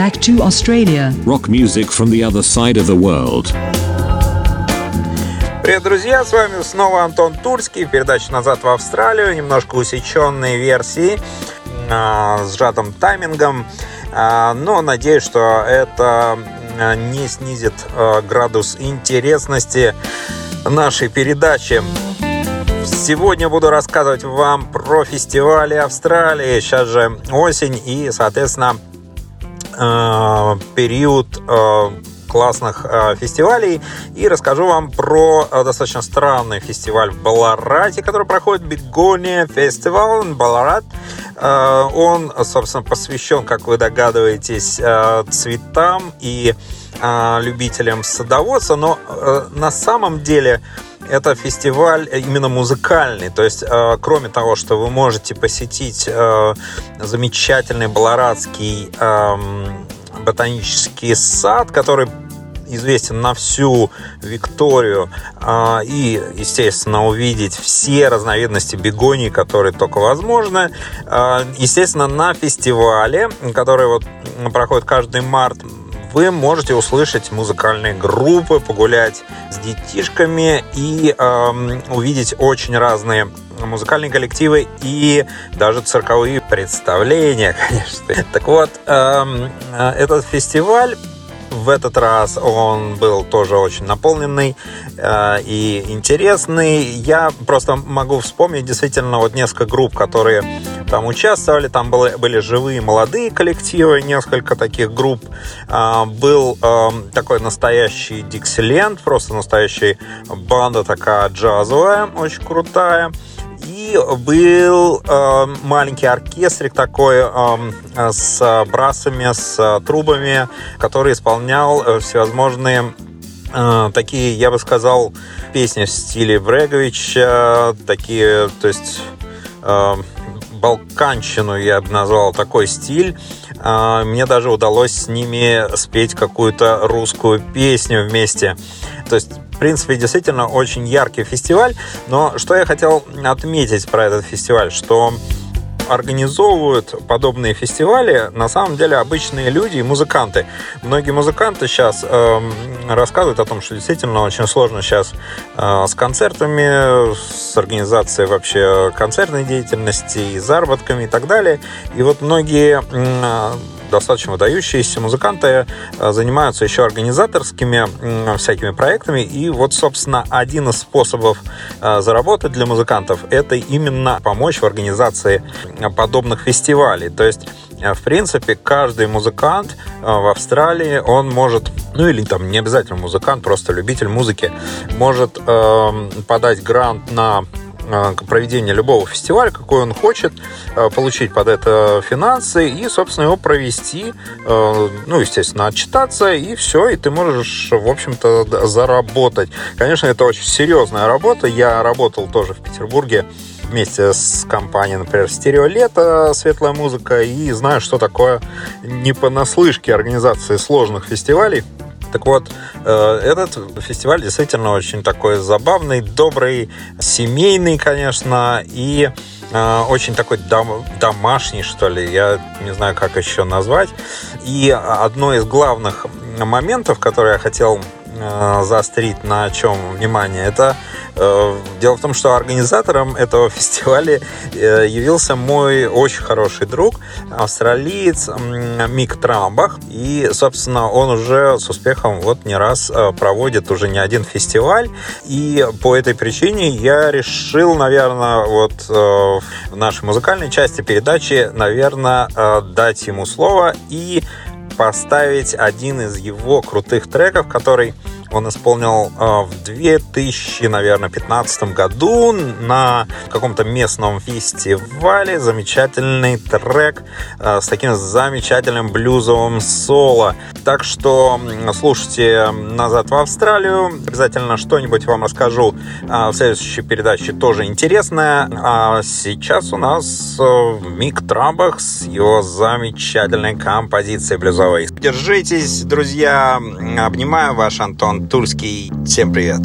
back to Australia. Rock music from the other side of the world. Привет, друзья! С вами снова Антон Турский. Передача «Назад в Австралию». Немножко усеченные версии э, с сжатым таймингом. Э, но надеюсь, что это не снизит э, градус интересности нашей передачи. Сегодня буду рассказывать вам про фестивали Австралии. Сейчас же осень и, соответственно, период э, классных э, фестивалей. И расскажу вам про достаточно странный фестиваль в Баларате, который проходит. Бигония фестивал Баларат. Он, собственно, посвящен, как вы догадываетесь, цветам и любителям садоводства, но на самом деле это фестиваль именно музыкальный. То есть, э, кроме того, что вы можете посетить э, замечательный Баларадский эм, ботанический сад, который известен на всю Викторию э, и, естественно, увидеть все разновидности бегоний, которые только возможно. Естественно, на фестивале, который вот проходит каждый март, вы можете услышать музыкальные группы, погулять с детишками и э, увидеть очень разные музыкальные коллективы и даже цирковые представления, конечно. Так вот, эм, э, этот фестиваль в этот раз он был тоже очень наполненный э, и интересный. Я просто могу вспомнить действительно вот несколько групп, которые там участвовали. Там были, были живые молодые коллективы, несколько таких групп. Э, был э, такой настоящий Диксиленд, просто настоящая банда такая джазовая, очень крутая. Был э, маленький оркестрик такой э, с брасами, с трубами, который исполнял э, всевозможные э, такие, я бы сказал, песни в стиле Бреговича, такие, то есть э, балканщину я бы назвал такой стиль. Э, мне даже удалось с ними спеть какую-то русскую песню вместе. То есть принципе, действительно очень яркий фестиваль. Но что я хотел отметить про этот фестиваль, что организовывают подобные фестивали на самом деле обычные люди и музыканты. Многие музыканты сейчас э, рассказывают о том, что действительно очень сложно сейчас э, с концертами, с организацией вообще концертной деятельности и заработками и так далее. И вот многие э, достаточно выдающиеся музыканты э, занимаются еще организаторскими всякими проектами. И вот, собственно, один из способов э, заработать для музыкантов – это именно помочь в организации подобных фестивалей. То есть э, в принципе, каждый музыкант в Австралии, он может, ну или там не обязательно музыкант, просто любитель музыки, может э, подать грант на Э, проведения любого фестиваля, какой он хочет, э, получить под это финансы и, собственно, его провести, э, ну, естественно, отчитаться, и все, и ты можешь, в общем-то, заработать. Конечно, это очень серьезная работа. Я работал тоже в Петербурге вместе с компанией, например, Стерео Лето, светлая музыка, и знаю, что такое не понаслышке организации сложных фестивалей. Так вот, э, этот фестиваль действительно очень такой забавный, добрый, семейный, конечно, и э, очень такой дом, домашний, что ли, я не знаю, как еще назвать. И одно из главных моментов, которые я хотел заострить на чем внимание, это Э, дело в том, что организатором этого фестиваля э, явился мой очень хороший друг, австралиец Мик Трамбах. И, собственно, он уже с успехом вот не раз э, проводит уже не один фестиваль. И по этой причине я решил, наверное, вот в нашей музыкальной части передачи, наверное, дать ему слово и поставить один из его крутых треков, который он исполнил э, в 2000, наверное, 15 году на каком-то местном фестивале замечательный трек э, с таким замечательным блюзовым соло. Так что слушайте «Назад в Австралию». Обязательно что-нибудь вам расскажу э, в следующей передаче тоже интересное. А сейчас у нас Мик Трамбах с его замечательной композицией блюзовой. Держитесь, друзья. Обнимаю ваш Антон Тульский. Всем привет.